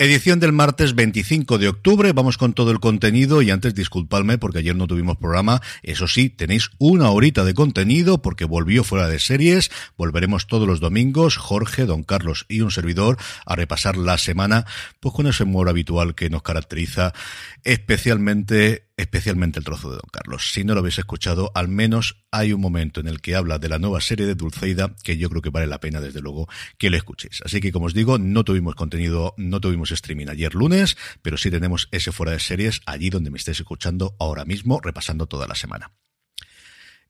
Edición del martes 25 de octubre, vamos con todo el contenido y antes disculpadme porque ayer no tuvimos programa, eso sí, tenéis una horita de contenido porque volvió fuera de series, volveremos todos los domingos, Jorge, Don Carlos y un servidor a repasar la semana, pues con ese humor habitual que nos caracteriza especialmente especialmente el trozo de Don Carlos. Si no lo habéis escuchado, al menos hay un momento en el que habla de la nueva serie de Dulceida que yo creo que vale la pena, desde luego, que lo escuchéis. Así que, como os digo, no tuvimos contenido, no tuvimos streaming ayer lunes, pero sí tenemos ese fuera de series allí donde me estáis escuchando ahora mismo, repasando toda la semana.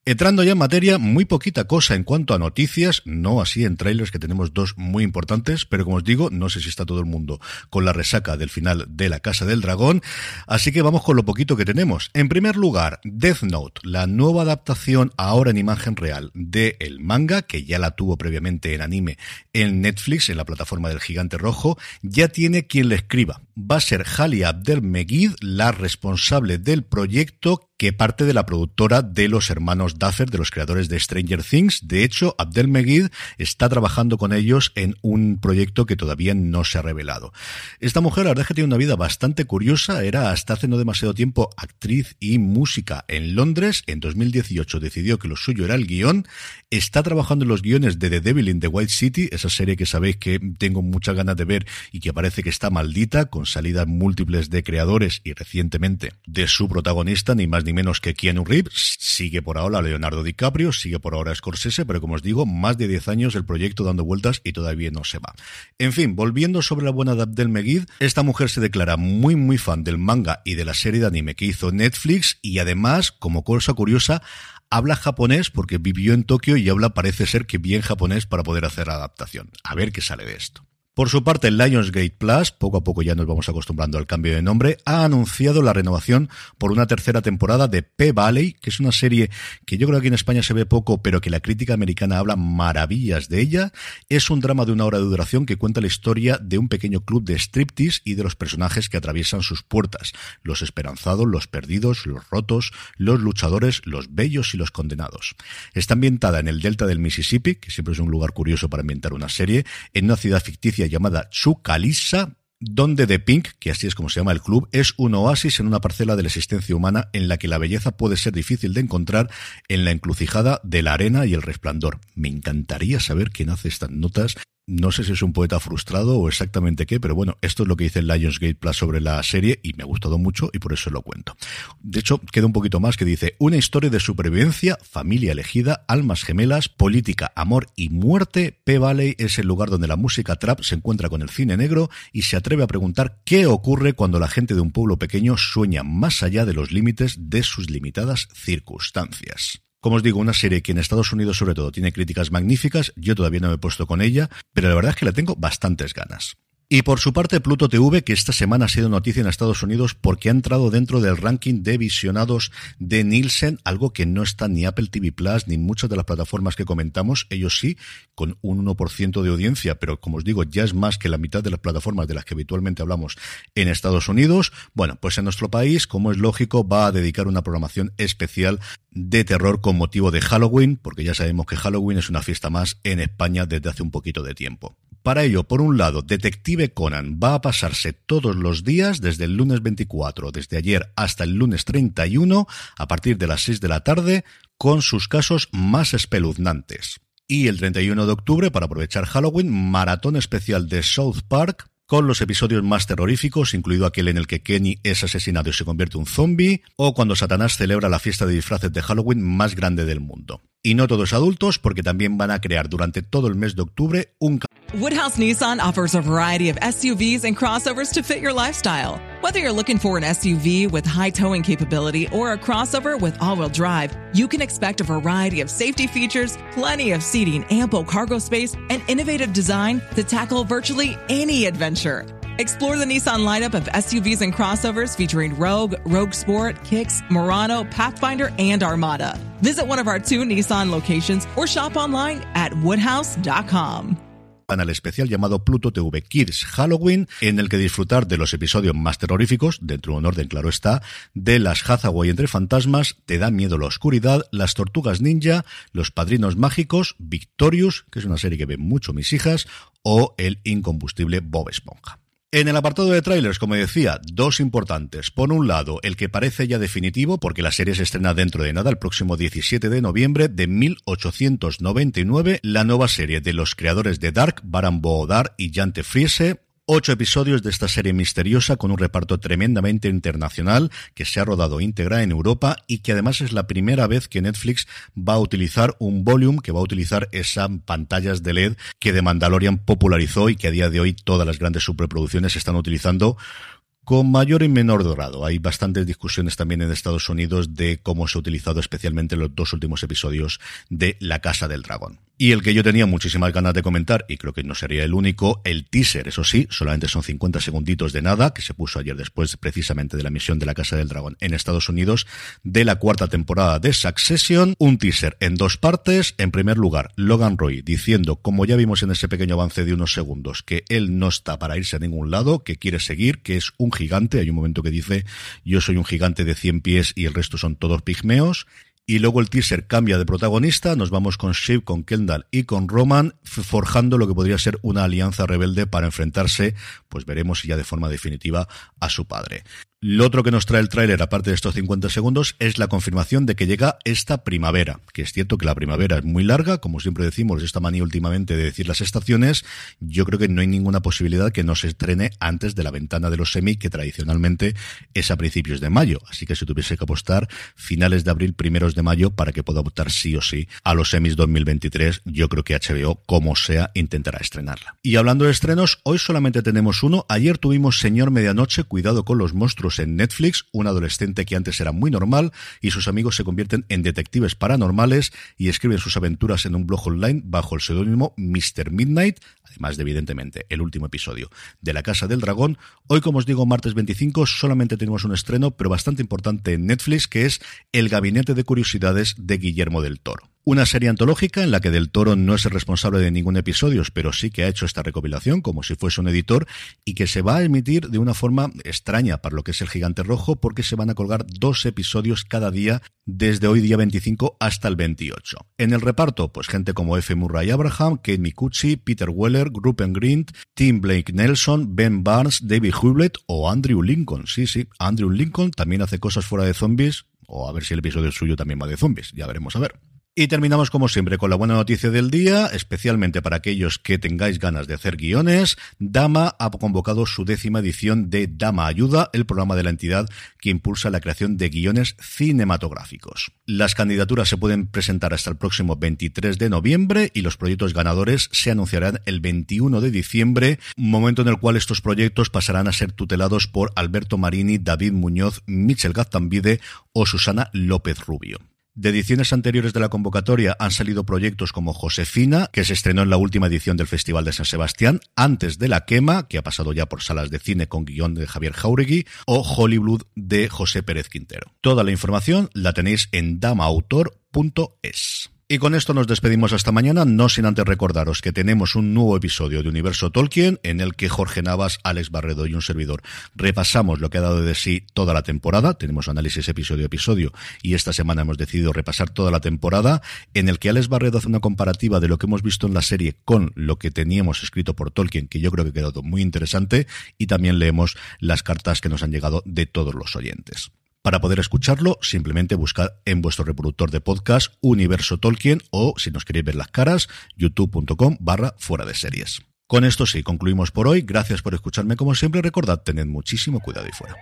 Entrando ya en materia, muy poquita cosa en cuanto a noticias, no así en trailers que tenemos dos muy importantes, pero como os digo, no sé si está todo el mundo con la resaca del final de La Casa del Dragón, así que vamos con lo poquito que tenemos. En primer lugar, Death Note, la nueva adaptación ahora en imagen real de el manga, que ya la tuvo previamente en anime en Netflix, en la plataforma del Gigante Rojo, ya tiene quien le escriba. Va a ser Halia Abdel Megid, la responsable del proyecto que parte de la productora de los hermanos Duffer, de los creadores de Stranger Things. De hecho, Abdel Megid está trabajando con ellos en un proyecto que todavía no se ha revelado. Esta mujer, la verdad es que tiene una vida bastante curiosa. Era hasta hace no demasiado tiempo actriz y música en Londres. En 2018 decidió que lo suyo era el guion. Está trabajando en los guiones de The Devil in the White City, esa serie que sabéis que tengo muchas ganas de ver y que parece que está maldita, con salidas múltiples de creadores y recientemente de su protagonista, ni más ni menos que Keanu Reeves. Sigue por ahora Leonardo DiCaprio, sigue por ahora Scorsese, pero como os digo, más de 10 años el proyecto dando vueltas y todavía no se va. En fin, volviendo sobre la buena de Abdel Megid, esta mujer se declara muy muy fan del manga y de la serie de anime que hizo Netflix y además, como cosa curiosa, habla japonés porque vivió en Tokio y habla parece ser que bien japonés para poder hacer la adaptación. A ver qué sale de esto. Por su parte, Lionsgate Plus, poco a poco ya nos vamos acostumbrando al cambio de nombre, ha anunciado la renovación por una tercera temporada de P-Valley, que es una serie que yo creo que aquí en España se ve poco, pero que la crítica americana habla maravillas de ella. Es un drama de una hora de duración que cuenta la historia de un pequeño club de striptease y de los personajes que atraviesan sus puertas. Los esperanzados, los perdidos, los rotos, los luchadores, los bellos y los condenados. Está ambientada en el delta del Mississippi, que siempre es un lugar curioso para ambientar una serie, en una ciudad ficticia llamada Chucalissa, donde The Pink, que así es como se llama el club, es un oasis en una parcela de la existencia humana en la que la belleza puede ser difícil de encontrar en la encrucijada de la arena y el resplandor. Me encantaría saber quién hace estas notas no sé si es un poeta frustrado o exactamente qué, pero bueno, esto es lo que dice Lionsgate Plus sobre la serie y me ha gustado mucho y por eso lo cuento. De hecho, queda un poquito más que dice, una historia de supervivencia, familia elegida, almas gemelas, política, amor y muerte. P-Valley es el lugar donde la música trap se encuentra con el cine negro y se atreve a preguntar qué ocurre cuando la gente de un pueblo pequeño sueña más allá de los límites de sus limitadas circunstancias. Como os digo, una serie que en Estados Unidos sobre todo tiene críticas magníficas, yo todavía no me he puesto con ella, pero la verdad es que le tengo bastantes ganas. Y por su parte, Pluto TV, que esta semana ha sido noticia en Estados Unidos porque ha entrado dentro del ranking de visionados de Nielsen, algo que no está ni Apple TV Plus ni muchas de las plataformas que comentamos, ellos sí, con un 1% de audiencia, pero como os digo, ya es más que la mitad de las plataformas de las que habitualmente hablamos en Estados Unidos. Bueno, pues en nuestro país, como es lógico, va a dedicar una programación especial de terror con motivo de Halloween, porque ya sabemos que Halloween es una fiesta más en España desde hace un poquito de tiempo. Para ello, por un lado, Detective Conan va a pasarse todos los días, desde el lunes 24, desde ayer hasta el lunes 31, a partir de las 6 de la tarde, con sus casos más espeluznantes. Y el 31 de octubre, para aprovechar Halloween, maratón especial de South Park, con los episodios más terroríficos, incluido aquel en el que Kenny es asesinado y se convierte en un zombie, o cuando Satanás celebra la fiesta de disfraces de Halloween más grande del mundo. Y no todos adultos, porque también van a crear durante todo el mes de octubre un Woodhouse Nissan offers a variety of SUVs and crossovers to fit your lifestyle. Whether you're looking for an SUV with high towing capability or a crossover with all-wheel drive, you can expect a variety of safety features, plenty of seating, ample cargo space, and innovative design to tackle virtually any adventure. Explore the Nissan lineup of SUVs and crossovers featuring Rogue, Rogue Sport, Kicks, Murano, Pathfinder, and Armada. Visit one of our two Nissan locations or shop online at woodhouse.com. canal especial llamado Pluto TV Kids Halloween, en el que disfrutar de los episodios más terroríficos, dentro de un orden claro está, de las Hathaway entre fantasmas, Te da miedo la oscuridad, Las tortugas ninja, Los padrinos mágicos, Victorious, que es una serie que ven mucho mis hijas, o el incombustible Bob Esponja. En el apartado de trailers, como decía, dos importantes. Por un lado, el que parece ya definitivo, porque la serie se estrena dentro de nada, el próximo 17 de noviembre de 1899, la nueva serie de los creadores de Dark, Baran Boodar y Jante Friese, Ocho episodios de esta serie misteriosa con un reparto tremendamente internacional que se ha rodado íntegra en Europa y que además es la primera vez que Netflix va a utilizar un volume, que va a utilizar esas pantallas de LED que The Mandalorian popularizó y que a día de hoy todas las grandes superproducciones están utilizando con mayor y menor dorado. Hay bastantes discusiones también en Estados Unidos de cómo se ha utilizado especialmente los dos últimos episodios de La Casa del Dragón. Y el que yo tenía muchísimas ganas de comentar, y creo que no sería el único, el teaser, eso sí, solamente son 50 segunditos de nada, que se puso ayer después precisamente de la misión de la Casa del Dragón en Estados Unidos, de la cuarta temporada de Succession, un teaser en dos partes. En primer lugar, Logan Roy diciendo, como ya vimos en ese pequeño avance de unos segundos, que él no está para irse a ningún lado, que quiere seguir, que es un gigante. Hay un momento que dice, yo soy un gigante de 100 pies y el resto son todos pigmeos y luego el teaser cambia de protagonista, nos vamos con Shiv, con Kendall y con Roman, forjando lo que podría ser una alianza rebelde para enfrentarse, pues veremos ya de forma definitiva, a su padre. Lo otro que nos trae el tráiler, aparte de estos 50 segundos, es la confirmación de que llega esta primavera, que es cierto que la primavera es muy larga, como siempre decimos, esta manía últimamente de decir las estaciones, yo creo que no hay ninguna posibilidad que no se estrene antes de la ventana de los semi, que tradicionalmente es a principios de mayo, así que si tuviese que apostar, finales de abril, primeros de mayo, para que pueda optar sí o sí a los semis 2023, yo creo que HBO, como sea, intentará estrenarla. Y hablando de estrenos, hoy solamente tenemos uno, ayer tuvimos Señor Medianoche, cuidado con los monstruos, en Netflix, un adolescente que antes era muy normal y sus amigos se convierten en detectives paranormales y escriben sus aventuras en un blog online bajo el seudónimo Mr. Midnight, además de evidentemente el último episodio de La Casa del Dragón. Hoy, como os digo, martes 25, solamente tenemos un estreno, pero bastante importante en Netflix, que es El Gabinete de Curiosidades de Guillermo del Toro. Una serie antológica en la que Del Toro no es el responsable de ningún episodio, pero sí que ha hecho esta recopilación como si fuese un editor y que se va a emitir de una forma extraña para lo que es el Gigante Rojo porque se van a colgar dos episodios cada día desde hoy día 25 hasta el 28. En el reparto, pues gente como F. Murray Abraham, Kate Micucci, Peter Weller, Rupert Grint, Tim Blake Nelson, Ben Barnes, David Hewlett o Andrew Lincoln. Sí, sí, Andrew Lincoln también hace cosas fuera de zombies o a ver si el episodio suyo también va de zombies, ya veremos a ver. Y terminamos como siempre con la buena noticia del día, especialmente para aquellos que tengáis ganas de hacer guiones. Dama ha convocado su décima edición de Dama Ayuda, el programa de la entidad que impulsa la creación de guiones cinematográficos. Las candidaturas se pueden presentar hasta el próximo 23 de noviembre y los proyectos ganadores se anunciarán el 21 de diciembre, momento en el cual estos proyectos pasarán a ser tutelados por Alberto Marini, David Muñoz, Michel Gaztambide o Susana López Rubio. De ediciones anteriores de la convocatoria han salido proyectos como Josefina, que se estrenó en la última edición del Festival de San Sebastián, antes de La Quema, que ha pasado ya por salas de cine con guion de Javier Jauregui, o Hollywood de José Pérez Quintero. Toda la información la tenéis en damaautor.es. Y con esto nos despedimos hasta mañana, no sin antes recordaros que tenemos un nuevo episodio de Universo Tolkien en el que Jorge Navas, Alex Barredo y un servidor repasamos lo que ha dado de sí toda la temporada. Tenemos análisis episodio a episodio y esta semana hemos decidido repasar toda la temporada en el que Alex Barredo hace una comparativa de lo que hemos visto en la serie con lo que teníamos escrito por Tolkien, que yo creo que ha quedado muy interesante y también leemos las cartas que nos han llegado de todos los oyentes. Para poder escucharlo, simplemente buscad en vuestro reproductor de podcast Universo Tolkien o, si nos queréis ver las caras, youtube.com barra fuera de series. Con esto sí, concluimos por hoy. Gracias por escucharme como siempre. Recordad, tened muchísimo cuidado y fuera.